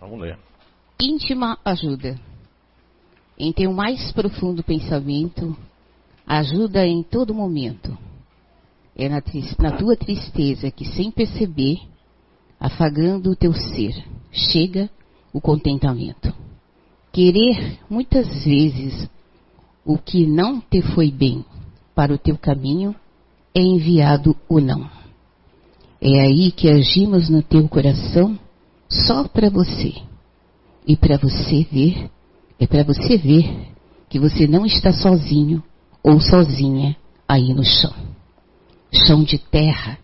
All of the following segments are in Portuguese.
Vamos ler. Íntima ajuda. Em teu mais profundo pensamento, ajuda em todo momento. É na, na tua tristeza que, sem perceber, afagando o teu ser, chega o contentamento. Querer muitas vezes o que não te foi bem para o teu caminho é enviado o não. É aí que agimos no teu coração só para você. E para você ver, é para você ver que você não está sozinho ou sozinha aí no chão. Chão de terra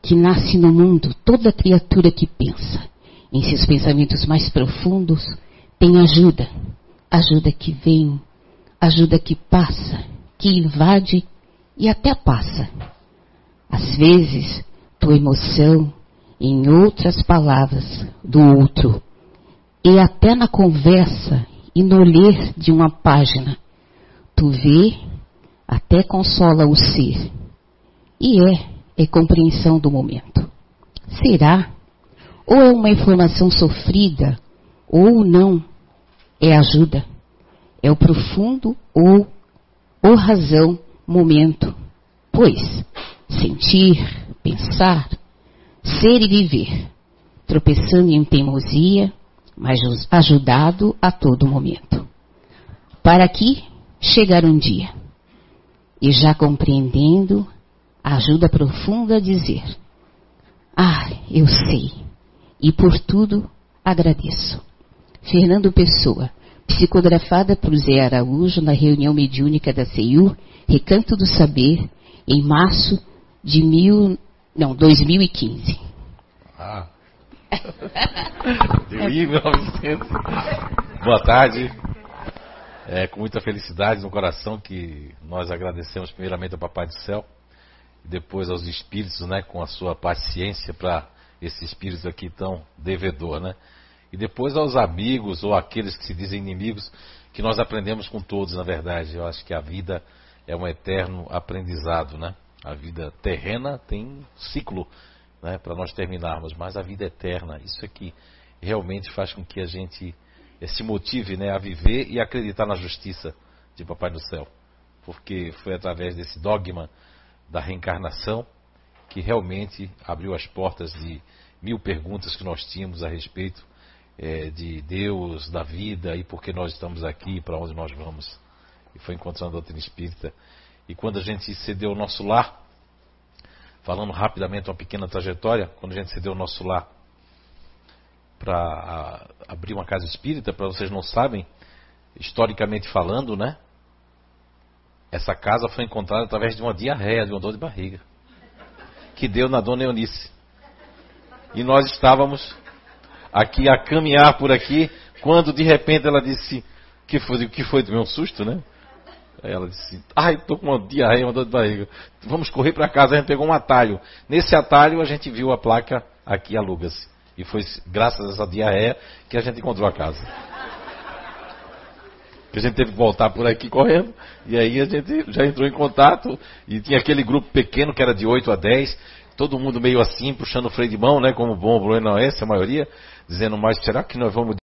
que nasce no mundo toda criatura que pensa em seus pensamentos mais profundos tem ajuda, ajuda que vem, ajuda que passa, que invade e até passa. Às vezes, tua emoção, em outras palavras, do outro, e até na conversa e no ler de uma página, tu vê, até consola o ser. E é, é compreensão do momento. Será? Ou é uma informação sofrida, ou não, é ajuda. É o profundo ou, ou razão, momento. Pois, sentir, pensar, ser e viver, tropeçando em teimosia, mas ajudado a todo momento. Para aqui chegar um dia, e já compreendendo, ajuda profunda a dizer: Ah, eu sei, e por tudo agradeço. Fernando Pessoa, psicografada por Zé Araújo na reunião mediúnica da CEU, Recanto do Saber, em março de mil, não, 2015. Ah. de 1900. Boa tarde. É com muita felicidade no coração que nós agradecemos primeiramente ao Papai do Céu e depois aos espíritos, né, com a sua paciência para esse espírito aqui tão devedor, né? E depois aos amigos ou aqueles que se dizem inimigos, que nós aprendemos com todos, na verdade. Eu acho que a vida é um eterno aprendizado, né? A vida terrena tem ciclo, né, para nós terminarmos, mas a vida eterna, isso é que realmente faz com que a gente eh, se motive, né, a viver e acreditar na justiça de Papai do Céu, porque foi através desse dogma da reencarnação que realmente abriu as portas de mil perguntas que nós tínhamos a respeito é, de Deus, da vida e por que nós estamos aqui, para onde nós vamos. E foi encontrando a doutrina espírita. E quando a gente cedeu o nosso lar, falando rapidamente uma pequena trajetória, quando a gente cedeu o nosso lar para abrir uma casa espírita, para vocês não sabem, historicamente falando, né? Essa casa foi encontrada através de uma diarreia, de uma dor de barriga, que deu na dona Eunice. E nós estávamos aqui a caminhar por aqui, quando de repente ela disse, que foi, que foi, tomei um susto, né? Ela disse, ai, estou com uma diarreia, uma dor de barriga. Vamos correr para casa, a gente pegou um atalho. Nesse atalho a gente viu a placa aqui aluga-se. E foi graças a essa diarreia que a gente encontrou a casa. A gente teve que voltar por aqui correndo. E aí a gente já entrou em contato. E tinha aquele grupo pequeno que era de 8 a 10. Todo mundo meio assim, puxando o freio de mão, né? Como bom Bruno é, a maioria. Dizendo, mas será que nós vamos